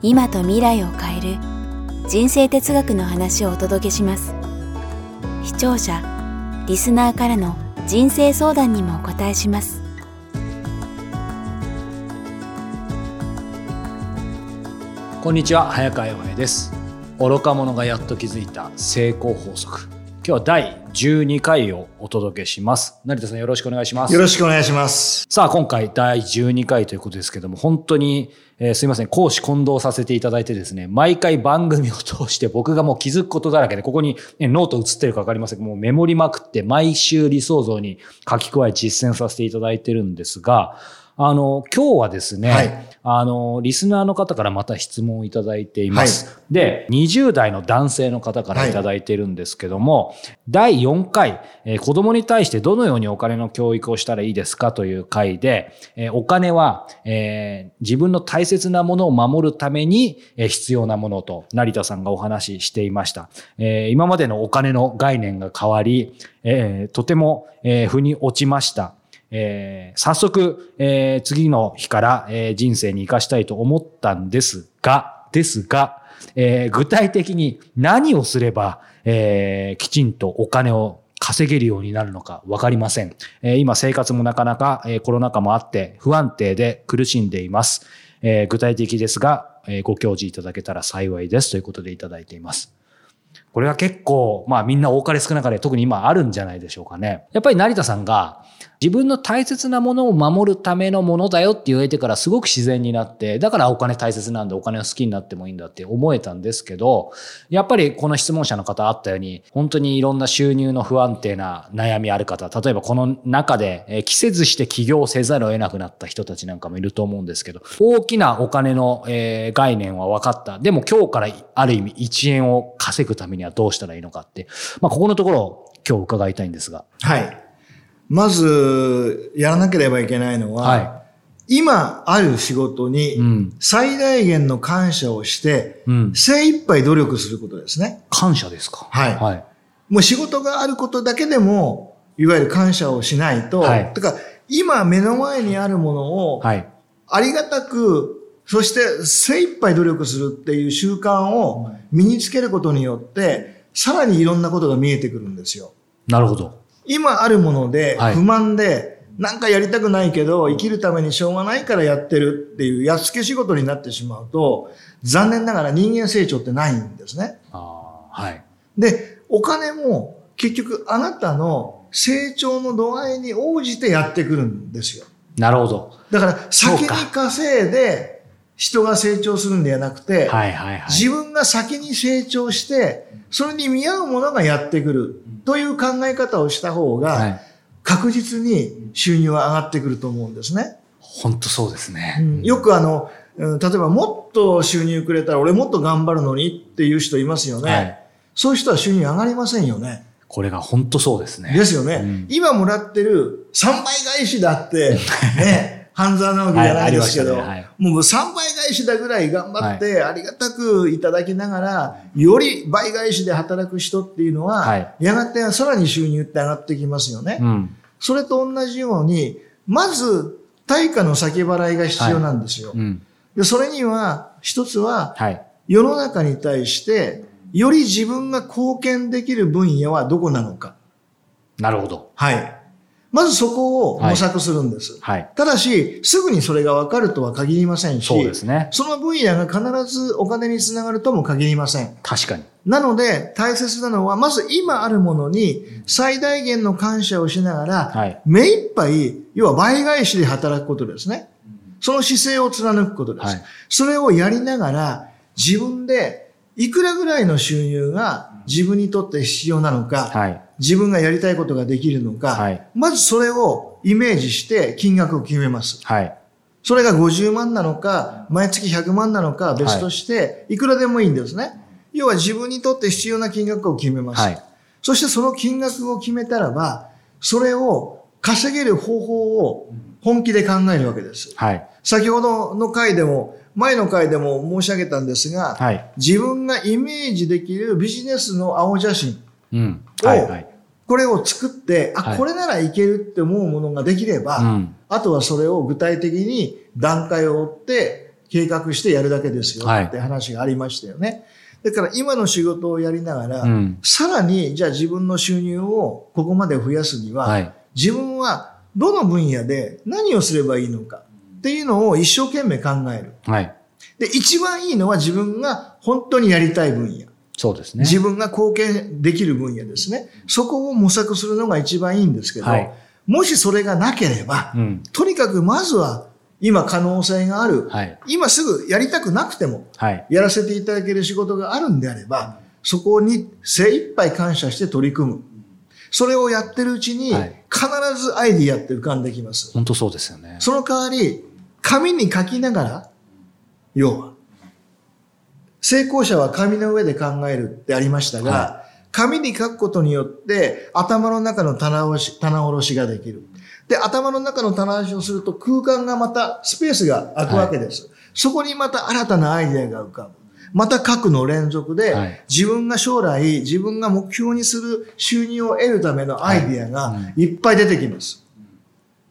今と未来を変える人生哲学の話をお届けします。視聴者リスナーからの人生相談にもお答えします。こんにちは早川洋平です。愚か者がやっと気づいた成功法則。今日は第12回をお届けします。成田さんよろしくお願いします。よろしくお願いします。さあ今回第12回ということですけども本当に、えーすいません。講師混同させていただいてですね毎回番組を通して僕がもう気づくことだらけでここに、ね、ノート映ってるかわかりませんけどもうメモりまくって毎週理想像に書き加え実践させていただいてるんですがあの今日はですね、はいあのリスナーの方からまた質問をいただいています、で20代の男性の方からいただいているんですけども、第4回、えー子供に対してどのようにお金の教育をしたらいいですかという回で、えーお金は、えー自分の大切なものを守るために、えー必要なものと成田さんがお話ししていました。えー今までのお金の概念が変わり、えーとても、えー腑に落ちました。えー早速、えー次の日から、えー人生に生かしたいと思ったんですが、ですが、えー具体的に何をすれば、えーきちんとお金を稼げるようになるのか分かりません。えー今生活もなかなか、えーコロナ禍もあって不安定で苦しんでいます。えー具体的ですが、えーご教示いただけたら幸いですということでいただいています。これは結構、まあみんな多かれ少なかれ特に今あるんじゃないでしょうかね。やっぱり成田さんが自分の大切なものを守るためのものだよって言えてからすごく自然になって、だからお金大切なんでお金を好きになってもいいんだって思えたんですけど、やっぱりこの質問者の方あったように、本当にいろんな収入の不安定な悩みある方、例えばこの中でえー着せずして起業せざるを得なくなった人たちなんかもいると思うんですけど、大きなお金のえ概念は分かった。でも今日からある意味1円を稼ぐためにはどうしたらいいのかって、まあここのところ今日伺いたいんですが。はい。まず、やらなければいけないのは、は今ある仕事うにん。最大限の感謝をして、うん。精一杯努力することですね。感謝ですか？はいはい。もう仕事があることだけでも、いわゆる感謝をしないと、はいてか、今目の前にあるものを、はい。ありがたく、そして精一杯努力するっていう習慣を身につけることによって、さらにいろんなことが見えてくるんですよ。なるほど。今あるものではい不満で、なんかやりたくないけど、生きるためにしょうがないからやってるっていうやっつけ仕事になってしまうと、残念ながら人間成長ってないんですね。はい。で、お金も結局あなたの成長の度合いに応じてやってくるんですよ。なるほど。だから先に稼いで人が成長するんではなくて、はいはいはい。自分が先に成長して、それに見合うものがやってくるという考え方をした方が、はい。確実に収入は上がってくると思うんですね。本当そうですね。よくあの、うん例えばもっと収入くれたら俺もっと頑張るのにっていう人いますよね。はい。そういう人は収入上がりませんよね。これが本当そうですね。ですよね。うん今もらってる3倍返しだって、ね、半沢直樹じゃないですけど、はいねもう3倍返しだぐらい頑張って、ありがたくいただきながら、より倍返しで働く人っていうのは、はいやがてさらに収入って上がってきますよね。うん。それと同じように、まず対価の先払いが必要なんですよ。うん。でそれには、一つは、はい。世の中に対して、より自分が貢献できる分野はどこなのか。なるほど。はい。まずそこを模索するんです。はい。ただし、すぐにそれが分かるとは限りませんし、そうですね。その分野が必ずお金につながるとも限りません。確かに。なので、大切なのは、まず今あるものに最大限の感謝をしながら、はい。目いっぱい、要は倍返しで働くことですね。その姿勢を貫くことです。はいそれをやりながら、自分でいくらぐらいの収入が自分にとって必要なのか、はい。自分がやりたいことができるのか、はいまずそれをイメージして金額を決めます。はい。それが50万なのか、毎月100万なのか別として、いくらでもいいんですね。要は自分にとって必要な金額を決めます。はい、そしてその金額を決めたらば、それを稼げる方法を本気で考えるわけです。はい、先ほどの回でも、前の回でも申し上げたんですが、はい、自分がイメージできるビジネスの青写真を、これを作って、あ、これならいけるって思うものができれば、うん、あとはそれを具体的に段階を追って計画してやるだけですよって話がありましたよね。だから今の仕事をやりながら、うん、さらにじゃあ自分の収入をここまで増やすには、はい、自分はどの分野で何をすればいいのかっていうのを一生懸命考える。はい、で、一番いいのは自分が本当にやりたい分野。そうですね。自分が貢献できる分野ですね。そこを模索するのが一番いいんですけど、はい、もしそれがなければ、うん、とにかくまずは今可能性がある、はい、今すぐやりたくなくても、やらせていただける仕事があるんであれば、そこに精一杯感謝して取り組む。それをやってるうちに、必ずアイディアって浮かんできます。本当そうですよね。その代わり、紙に書きながら、要は、成功者は紙の上で考えるってありましたが、はい、紙に書くことによって頭の中の棚卸し棚卸しができる。で、頭の中の棚卸しをすると空間がまたスペースが空くわけです。はい、そこにまた新たなアイデアが浮かぶ。また書くの連続で、はい、自分が将来、自分が目標にする収入を得るためのアイデアがいっぱい出てきます。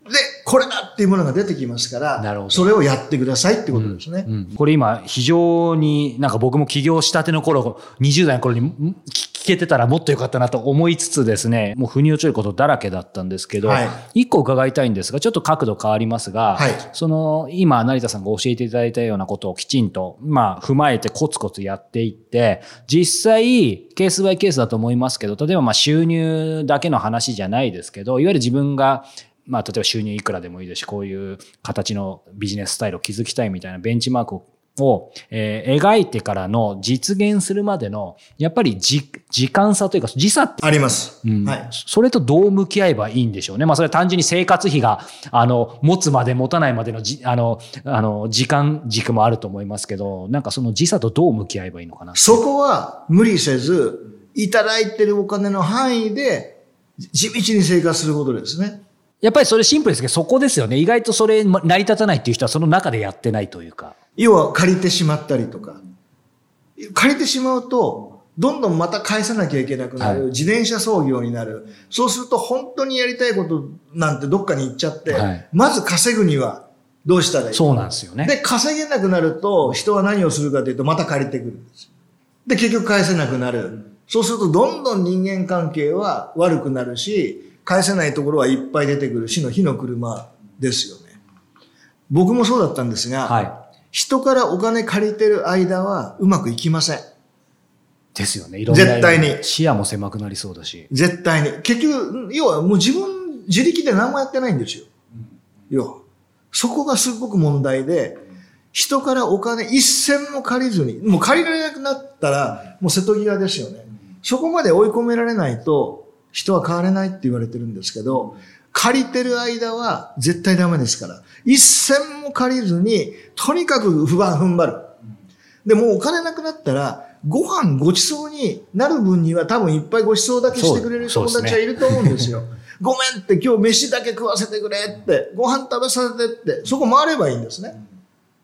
で、これだっていうものが出てきますから、なるほど。それをやってくださいってことですね。うんうん、これ今、非常になんか僕も起業したての頃、20代の頃に聞けてたらもっとよかったなと思いつつですね、もう腑に落ちることだらけだったんですけど、はい、一個伺いたいんですが、ちょっと角度変わりますが、はい、その今、成田さんが教えていただいたようなことをきちんと、まあ、踏まえてコツコツやっていって、実際、ケースバイケースだと思いますけど、例えばまあ収入だけの話じゃないですけど、いわゆる自分がまあ、例えば収入いくらでもいいですし、こういう形のビジネススタイルを築きたいみたいなベンチマークを、えー、描いてからの実現するまでの、やっぱり時時間差というか、時差って。あります。うん。はい。それとどう向き合えばいいんでしょうね。まあ、それは単純に生活費が、あの、持つまで持たないまでのじ、あの、あの、時間軸もあると思いますけど、なんかその時差とどう向き合えばいいのかな。そこは無理せず、いただいてるお金の範囲で、地道に生活することですね。やっぱりそれシンプルですけど、そこですよね。意外とそれ成り立たないっていう人はその中でやってないというか。要は借りてしまったりとか。借りてしまうと、どんどんまた返さなきゃいけなくなる。はい、自転車操業になる。そうすると本当にやりたいことなんてどっかに行っちゃって、はい、まず稼ぐにはどうしたらいい？そうなんですよね。で、稼げなくなると人は何をするかというとまた借りてくるんです。で、結局返せなくなる。そうするとどんどん人間関係は悪くなるし、返せないところはいっぱい出てくる死の火の車ですよね。僕もそうだったんですが、はい、人からお金借りてる間はうまくいきません。ですよね。いろんな絶対に。視野も狭くなりそうだし。絶対に。結局、要はもう自分、自力で何もやってないんですよ。要は。そこがすごく問題で、人からお金一銭も借りずに、もう借りられなくなったら、もう瀬戸際ですよね。そこまで追い込められないと、人は変われないって言われてるんですけど、借りてる間は絶対ダメですから。一銭も借りずに、とにかく不安踏ん張る。で、もうお金なくなったら、ご飯ごちそうになる分には多分いっぱいごちそうだけしてくれる友達はいると思うんですよ。ごめんって今日飯だけ食わせてくれって、ご飯食べさせてって、そこ回ればいいんですね。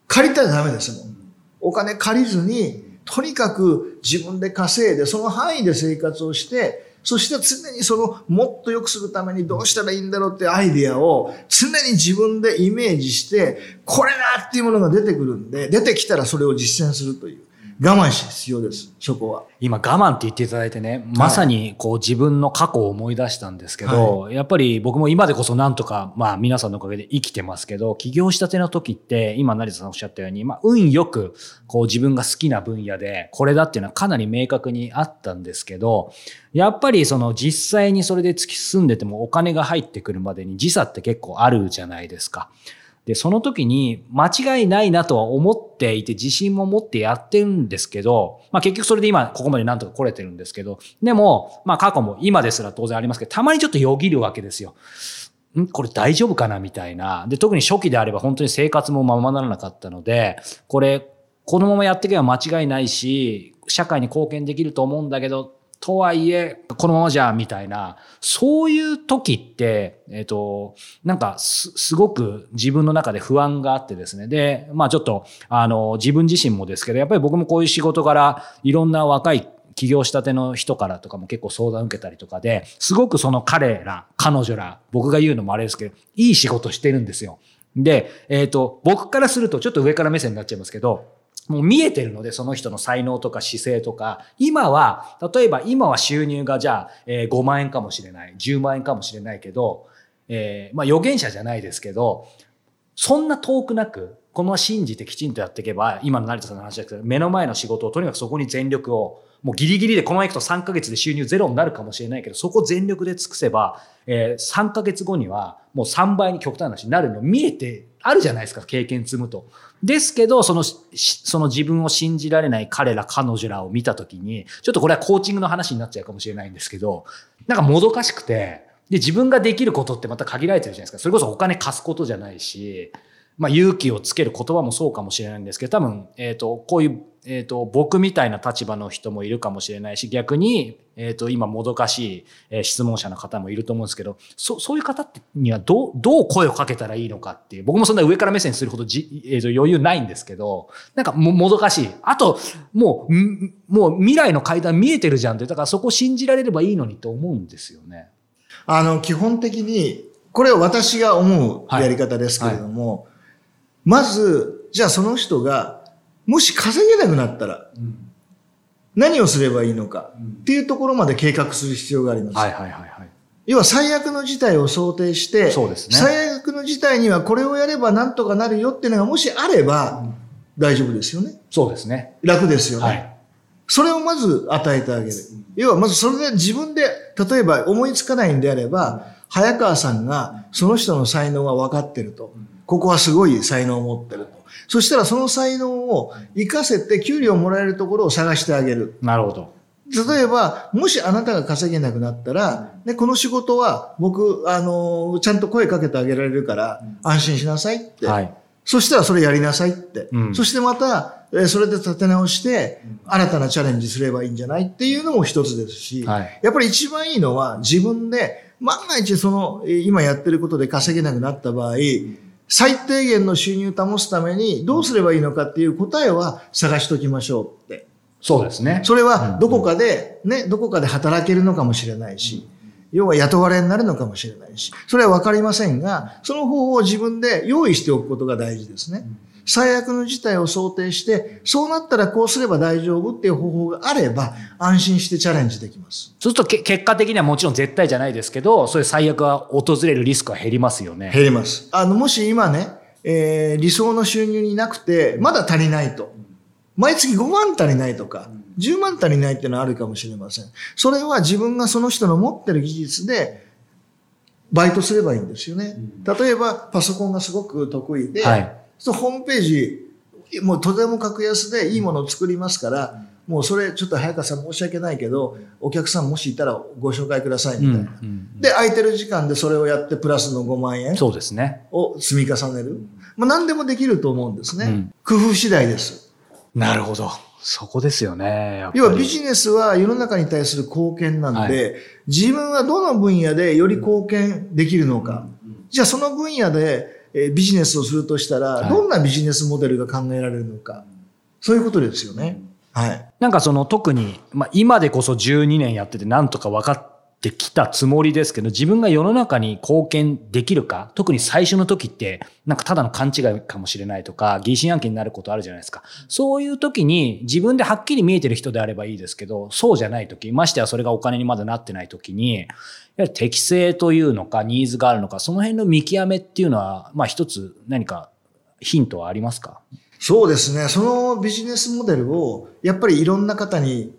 借りたらダメですもん。お金借りずに、とにかく自分で稼いで、その範囲で生活をして、そして常にそのもっと良くするためにどうしたらいいんだろうってアイディアを常に自分でイメージして、これだっていうものが出てくるんで、出てきたらそれを実践するという。我慢し必要です、そこは。今我慢って言っていただいてね、まさにこう自分の過去を思い出したんですけど、はい、やっぱり僕も今でこそなんとか、まあ皆さんのおかげで生きてますけど、起業したての時って、今成田さんおっしゃったように、まあ運よくこう自分が好きな分野で、これだっていうのはかなり明確にあったんですけど、やっぱりその実際にそれで突き進んでてもお金が入ってくるまでに時差って結構あるじゃないですか。で、その時に間違いないなとは思っていて自信も持ってやってるんですけど、まあ結局それで今ここまでなんとか来れてるんですけど、でも、まあ過去も今ですら当然ありますけど、たまにちょっとよぎるわけですよ。ん？これ大丈夫かなみたいな。で、特に初期であれば本当に生活もままならなかったので、これ、このままやっていけば間違いないし、社会に貢献できると思うんだけど、とはいえ、このままじゃ、みたいな、そういう時って、えっ、ー、と、なんかす、すごく自分の中で不安があってですね。で、まあちょっと、あの、自分自身もですけど、やっぱり僕もこういう仕事から、いろんな若い起業したての人からとかも結構相談受けたりとかで、すごくその彼ら、彼女ら、僕が言うのもあれですけど、いい仕事してるんですよ。で、えっ、ー、と、僕からするとちょっと上から目線になっちゃいますけど、もう見えてるので、その人の才能とか姿勢とか、今は、例えば今は収入がじゃあ、えー、5万円かもしれない、10万円かもしれないけど、えー、まあ預言者じゃないですけど、そんな遠くなく、このまま信じてきちんとやっていけば、今の成田さんの話ですけど、目の前の仕事をとにかくそこに全力を、もうギリギリでこのままいくと3ヶ月で収入ゼロになるかもしれないけど、そこ全力で尽くせば、えー、3ヶ月後にはもう3倍に極端な話になるの見えてあるじゃないですか、経験積むと。ですけど、その、その自分を信じられない彼ら、彼女らを見たときに、ちょっとこれはコーチングの話になっちゃうかもしれないんですけど、なんかもどかしくて、で、自分ができることってまた限られてるじゃないですか。それこそお金貸すことじゃないし、まあ勇気をつける言葉もそうかもしれないんですけど、多分、えっ、ー、と、こういうえっ、ー、と、僕みたいな立場の人もいるかもしれないし、逆に、えっ、ー、と、今もどかしい、えー、質問者の方もいると思うんですけど、そそういう方にはどう、どう声をかけたらいいのかっていう、僕もそんな上から目線するほどじ、えー、と余裕ないんですけど、なんかももどかしい。あと、もう、もう未来の階段見えてるじゃんって、だからそこ信じられればいいのにと思うんですよね。あの、基本的に、これは私が思うやり方ですけれども、はいはい、まず、じゃあその人がもし稼げなくなったら、何をすればいいのかっていうところまで計画する必要があります。はいはいはい、はい。要は最悪の事態を想定して、そうですね、最悪の事態にはこれをやればなんとかなるよっていうのがもしあれば、大丈夫ですよね。そうですね。楽ですよね。はい、それをまず与えてあげる。要はまずそれで自分で、例えば思いつかないんであれば、早川さんがその人の才能が分かってると。ここはすごい才能を持ってると。そしたらその才能を活かせて給料をもらえるところを探してあげる。なるほど。例えば、もしあなたが稼げなくなったら、ね、この仕事は僕、あの、ちゃんと声かけてあげられるから、安心しなさいって。はい。そしたらそれやりなさいって。うん、そしてまた、えそれで立て直して、新たなチャレンジすればいいんじゃないっていうのも一つですし、はい、やっぱり一番いいのは自分で、万が一その、今やってることで稼げなくなった場合、最低限の収入を保つためにどうすればいいのかっていう答えは探しときましょうって。そうですね。それはどこかで、ね、どこかで働けるのかもしれないし、要は雇われになるのかもしれないし、それはわかりませんが、その方法を自分で用意しておくことが大事ですね。最悪の事態を想定して、そうなったらこうすれば大丈夫っていう方法があれば、安心してチャレンジできます。そうすると結果的にはもちろん絶対じゃないですけど、そういう最悪が訪れるリスクは減りますよね。減ります。あの、もし今ね、えー、理想の収入になくて、まだ足りないと。毎月5万足りないとか、10万足りないっていうのはあるかもしれません。それは自分がその人の持ってる技術で、バイトすればいいんですよね。例えば、パソコンがすごく得意で、はいそうホームページ、もうとても格安でいいものを作りますから、もうそれちょっと早川さん申し訳ないけど、お客さんもしいたらご紹介くださいみたいな。うんうん、で、空いてる時間でそれをやってプラスの5万円そうですね。を積み重ねる。まあ何でもできると思うんですね。うん、工夫次第です。なるほど。そこですよね。要はビジネスは世の中に対する貢献なんで、はい、自分はどの分野でより貢献できるのか。じゃあその分野でえビジネスをするとしたら、どんなビジネスモデルが考えられるのか。そういうことですよね。はい。なんかその特に、まあ今でこそ12年やっててなんとか分かってきたつもりですけど、自分が世の中に貢献できるか、特に最初の時って、なんかただの勘違いかもしれないとか、疑心暗鬼になることあるじゃないですか。そういう時に自分ではっきり見えてる人であればいいですけど、そうじゃない時、ましてやそれがお金にまだなってない時に、やはり適性というのか、ニーズがあるのか、その辺の見極めっていうのは、まあ一つ何かヒントはありますか？そうですね。そのビジネスモデルを、やっぱりいろんな方に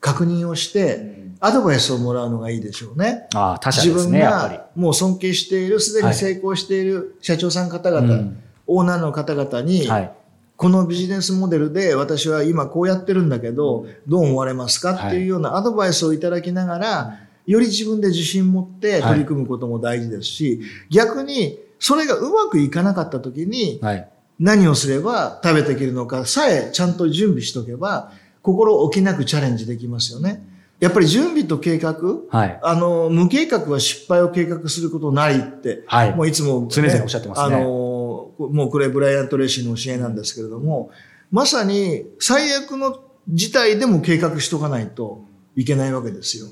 確認をして、アドバイスをもらうのがいいでしょうね。ああ、他社ですね、自分がもう尊敬している、すでに成功している社長さん方々、はい、オーナーの方々に、はい、このビジネスモデルで私は今こうやってるんだけど、どう思われますか？っていうようなアドバイスをいただきながら、より自分で自信持って取り組むことも大事ですし、逆にそれがうまくいかなかった時に、はい。何をすれば食べていけるのかさえちゃんと準備しとけば、心置きなくチャレンジできますよね。やっぱり準備と計画、はい。あの、無計画は失敗を計画することないって、はいもういつも、常々おっしゃってますねあの、もうこれブライアント・レーシーの教えなんですけれども、まさに最悪の事態でも計画しとかないといけないわけですよ。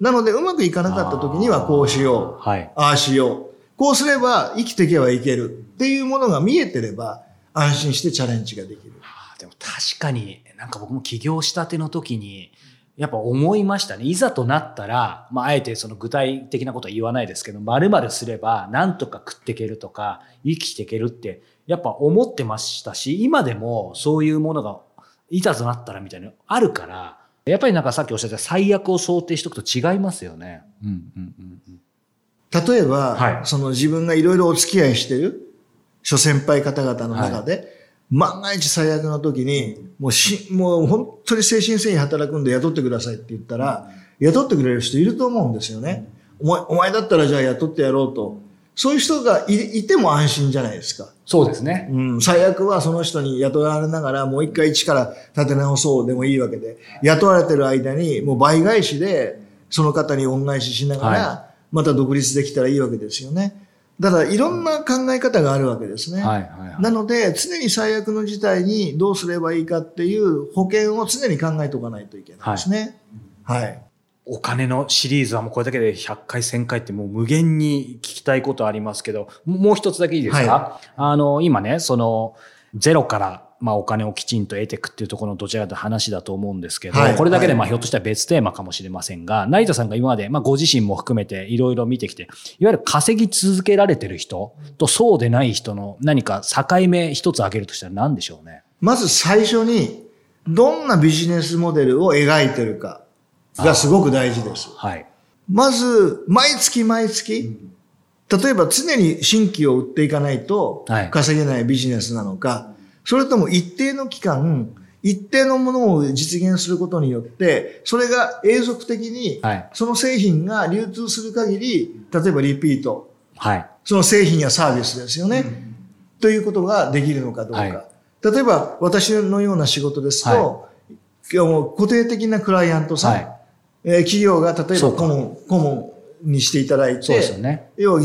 なので、うまくいかなかった時にはこうしよう。はい。ああしよう。こうすれば生きていけばいけるっていうものが見えてれば安心してチャレンジができる。あでも確かになんか僕も起業したての時にやっぱ思いましたね。いざとなったら、まあ、あえてその具体的なことは言わないですけどまるまるすればなんとか食っていけるとか生きていけるってやっぱ思ってましたし今でもそういうものがいざとなったらみたいなのあるからやっぱりなんかさっきおっしゃった最悪を想定しておくと違いますよね。うんうんうんうん。例えば、はい。その自分がいろいろお付き合いしてる諸先輩方々の中で、万が一最悪の時に、もうし、もう本当に精神繊維働くんで雇ってくださいって言ったら、雇ってくれる人いると思うんですよね。お前、お前だったらじゃあ雇ってやろうと。そういう人がいいても安心じゃないですか。そうですね。うん、最悪はその人に雇われながらもう一回一から立て直そうでもいいわけで、雇われてる間にもう倍返しでその方に恩返ししながはら、また独立できたらいいわけですよね。だからいろんな考え方があるわけですね。はいはいはい。なので、常に最悪の事態にどうすればいいかっていう保険を常に考えておかないといけないですね。はい。お金のシリーズはもうこれだけで100回1000回ってもう無限に聞きたいことありますけどももう一つだけいいですか、はあの今ねそのゼロからまあお金をきちんと得ていくっていうところのどちらかというと話だと思うんですけど、はいこれだけではいまあひょっとしたら別テーマかもしれませんが、成田さんが今までまあご自身も含めていろいろ見てきて、いわゆる稼ぎ続けられてる人とそうでない人の何か境目一つ挙げるとしたら何でしょうね？まず最初に、どんなビジネスモデルを描いてるかがすごく大事です。はい。まず、毎月毎月、例えば常に新規を売っていかないとはい稼げないビジネスなのか、それとも一定の期間、一定のものを実現することによって、それが永続的にはい、その製品が流通する限り、例えばリピート、はい。その製品やサービスですよね。ということができるのかどうか。はい。例えば、私のような仕事ですと、は今日も固定的なクライアントさん、はい。えー企業が例えば顧問、顧問にしていただいて、そうですよね。要は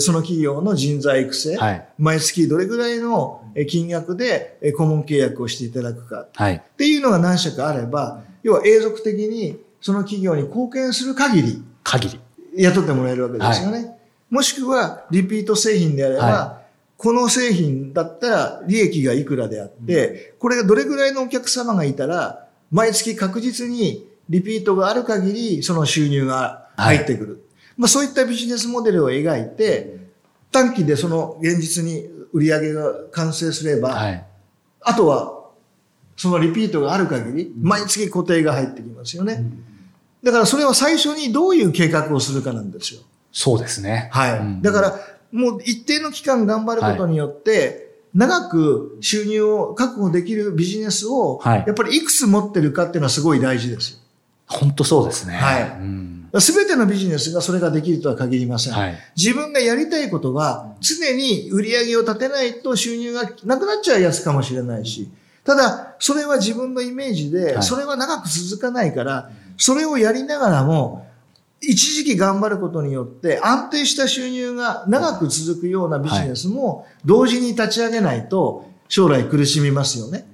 その企業の人材育成、はい毎月どれぐらいのえー金額でえー顧問契約をしていただくかはい。っていうのが何社かあれば、要は永続的にその企業に貢献する限り限り。雇ってもらえるわけですよね。もしくはリピート製品であれば、はこの製品だったら利益がいくらであって、これがどれぐらいのお客様がいたら、毎月確実にリピートがある限り、その収入が入ってくる。まあそういったビジネスモデルを描いて、短期でその現実に売り上げが完成すれば、はい。あとはそのリピートがある限り、毎月固定が入ってきますよね。だからそれは最初にどういう計画をするかなんですよ。そうですね。はい。うんだから、もう一定の期間頑張ることによって、長く収入を確保できるビジネスを、はいやっぱりいくつ持ってるかっていうのはすごい大事ですよ。本当そうですね。はいうんすべてのビジネスがそれができるとは限りません。はい。自分がやりたいことは、常に売り上げを立てないと収入がなくなっちゃうやつかもしれないし、ただ、それは自分のイメージで、はいそれは長く続かないから、それをやりながらも、一時期頑張ることによって安定した収入が長く続くようなビジネスも同時に立ち上げないと将来苦しみますよね。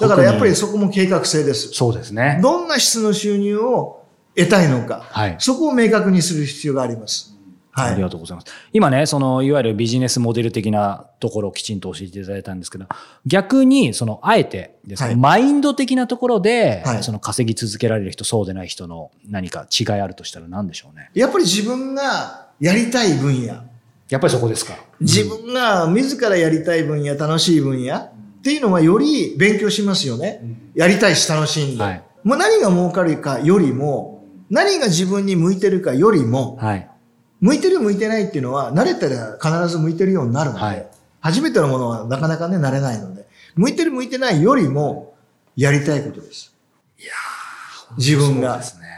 だからやっぱりそこも計画性です。そうですね。どんな質の収入を得たいのか、はい。そこを明確にする必要があります。はい。ありがとうございます。今ね、その、いわゆるビジネスモデル的なところをきちんと教えていただいたんですけど、逆に、その、あえてですね、はいマインド的なところで、はいその稼ぎ続けられる人、そうでない人の何か違いあるとしたら何でしょうね。やっぱり自分がやりたい分野、やっぱりそこですか。自分が自らやりたい分野、楽しい分野っていうのはより勉強しますよね。やりたいし楽しいんで。はいもう何が儲かるかよりも、何が自分に向いてるかよりも、はい。向いてる向いてないっていうのは、慣れたら必ず向いてるようになるので、はい初めてのものはなかなかね、慣れないので、向いてる向いてないよりも、やりたいことです。いや自分が。そうですね。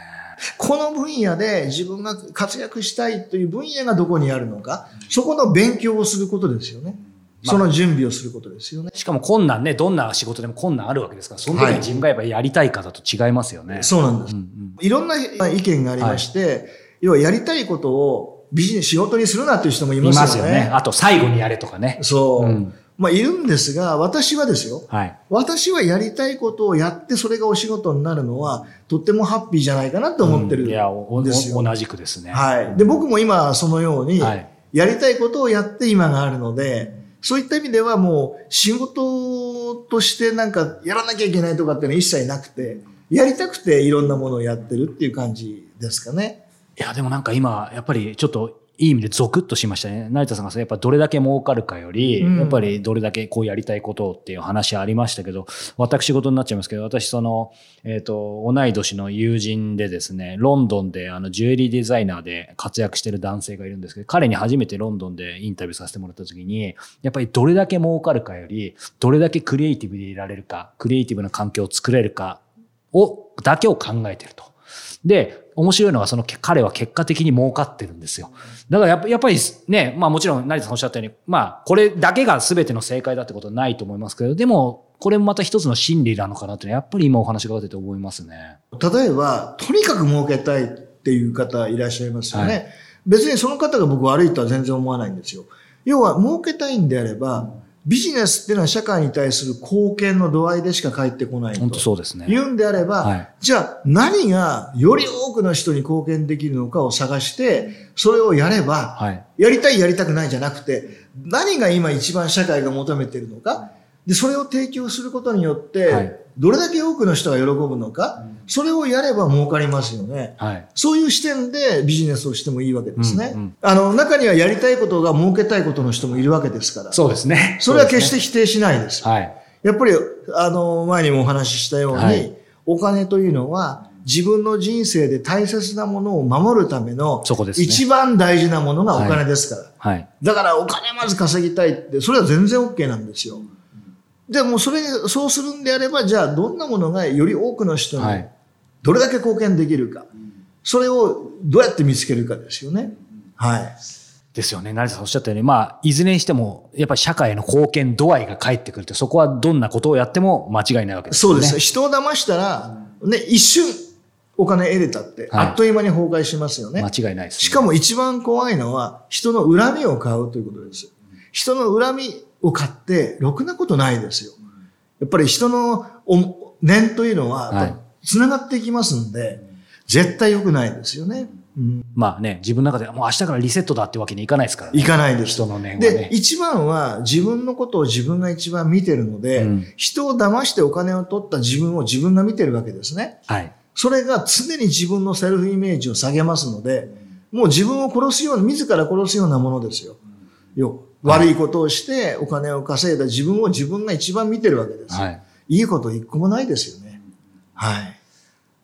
この分野で自分が活躍したいという分野がどこにあるのか、そこの勉強をすることですよね。その準備をすることですよね。しかも困難ね、どんな仕事でも困難あるわけですから、その時に自分がやっぱりやりたい方と違いますよね。そうなんです。いろんな意見がありまして、要はやりたいことをビジネス、仕事にするなっていう人もいいますよね。ますよね。あと最後にやれとかね。そう。うんまあ、いるんですが、私はですよ。はい。私はやりたいことをやってそれがお仕事になるのは、とってもハッピーじゃないかなと思ってるうんいや、おおんですよ。同じくですね。はい。で、僕も今そのようにはい、やりたいことをやって今があるので、そういった意味ではもう仕事としてなんかやらなきゃいけないとかっていうのは一切なくて、やりたくていろんなものをやってるっていう感じですかね。いや、でもなんか今、やっぱりちょっと、いい意味でゾクッとしましたね。成田さんがやっぱどれだけ儲かるかより、うんやっぱりどれだけこうやりたいことをっていう話ありましたけど、私事になっちゃいますけど、私その、えっ、と、同い年の友人でですね、ロンドンであのジュエリーデザイナーで活躍してる男性がいるんですけど、彼に初めてロンドンでインタビューさせてもらった時に、やっぱりどれだけ儲かるかより、どれだけクリエイティブでいられるか、クリエイティブな環境を作れるかを、だけを考えてると。で、面白いのはその彼は結果的に儲かってるんですよ。だからやっぱやっぱりね、まあもちろん成田さんおっしゃったように、まあこれだけが全ての正解だってことはないと思いますけど、でもこれもまた一つの真理なのかなってやっぱり今お話が出てて思いますね。例えば、とにかく儲けたいっていう方いらっしゃいますよね。はい別にその方が僕悪いとは全然思わないんですよ。要は、儲けたいんであれば、ビジネスっていうのは社会に対する貢献の度合いでしか返ってこない本当と。そうですね。言うんであれば、はいじゃあ何がより多くの人に貢献できるのかを探して、それをやれば、はい。やりたいやりたくないじゃなくて、何が今一番社会が求めているのか、で、それを提供することによって、はいどれだけ多くの人が喜ぶのか、それをやれば儲かりますよね。はい。そういう視点でビジネスをしてもいいわけですね。うんうんあの、中にはやりたいことが儲けたいことの人もいるわけですから。そうですね。それは決して否定しないですはい。やっぱり、あの、前にもお話ししたように、はいお金というのは自分の人生で大切なものを守るための一番大事なものがお金ですから。はい。だからお金まず稼ぎたいって、それは全然 OK なんですよ。でもそれ、そうするんであれば、じゃあどんなものがより多くの人にはい。どれだけ貢献できるか。それをどうやって見つけるかですよね。はい。ですよね。成田さんおっしゃったように、まあ、いずれにしても、やっぱり社会への貢献度合いが返ってくるって、そこはどんなことをやっても間違いないわけですよね。そうです。人を騙したら、ね、一瞬お金得れたって、はいあっという間に崩壊しますよね。間違いないです、ね。しかも一番怖いのは、人の恨みを買うということです。人の恨みを買って、ろくなことないですよ。やっぱり人のお念というのは、はい繋がっていきますんで、絶対良くないですよね。うん、まあね、自分の中でもう明日からリセットだってわけにいかないですからね。いかないです。人の念はでね、。一番は自分のことを自分が一番見てるので、うん人を騙してお金を取った自分を自分が見てるわけですね。はい。それが常に自分のセルフイメージを下げますので、もう自分を殺すような、自ら殺すようなものですよ。よ悪いことをしてお金を稼いだ自分を自分が一番見てるわけです。はい。いいこと一個もないですよね。はい。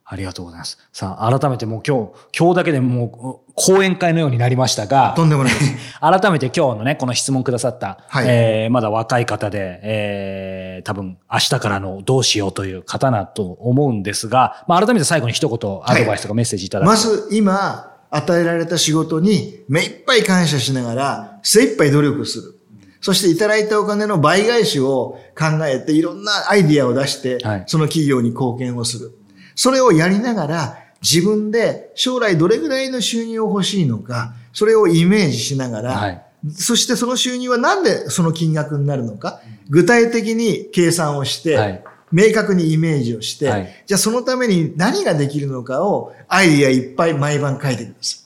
ありがとうございます。さあ、改めてもう今日、今日だけでもう講演会のようになりましたが、とんでもないです。改めて今日のね、この質問くださった、はいえーまだ若い方で、えー多分明日からのどうしようという方だと思うんですが、まあ、改めて最後に一言アドバイスとかメッセージいただくとまず今、与えられた仕事に目いっぱい感謝しながら、精一杯努力する。そしていただいたお金の倍返しを考えて、いろんなアイディアを出してはい、その企業に貢献をする。それをやりながら、自分で将来どれぐらいの収入を欲しいのか、それをイメージしながら、はいそしてその収入はなんでその金額になるのか、具体的に計算をして、はい明確にイメージをして、はいじゃあそのために何ができるのかをアイディアいっぱい毎晩書いてくださ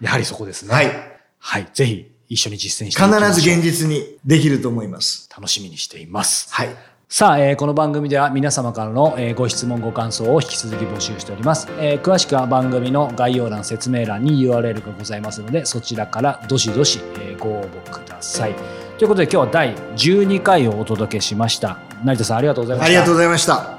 やはりそこですい。ね。はい。はい。ぜひ一緒に実践していきましょう必ず現実にできると思います。楽しみにしています。はい。さあ、えーこの番組では皆様からの、えーご質問ご感想を引き続き募集しております、えー詳しくは番組の概要欄説明欄に URL がございますのでそちらからどしどし、えーご応募くださいということで今日は第12回をお届けしました成田さんありがとうございましたありがとうございました。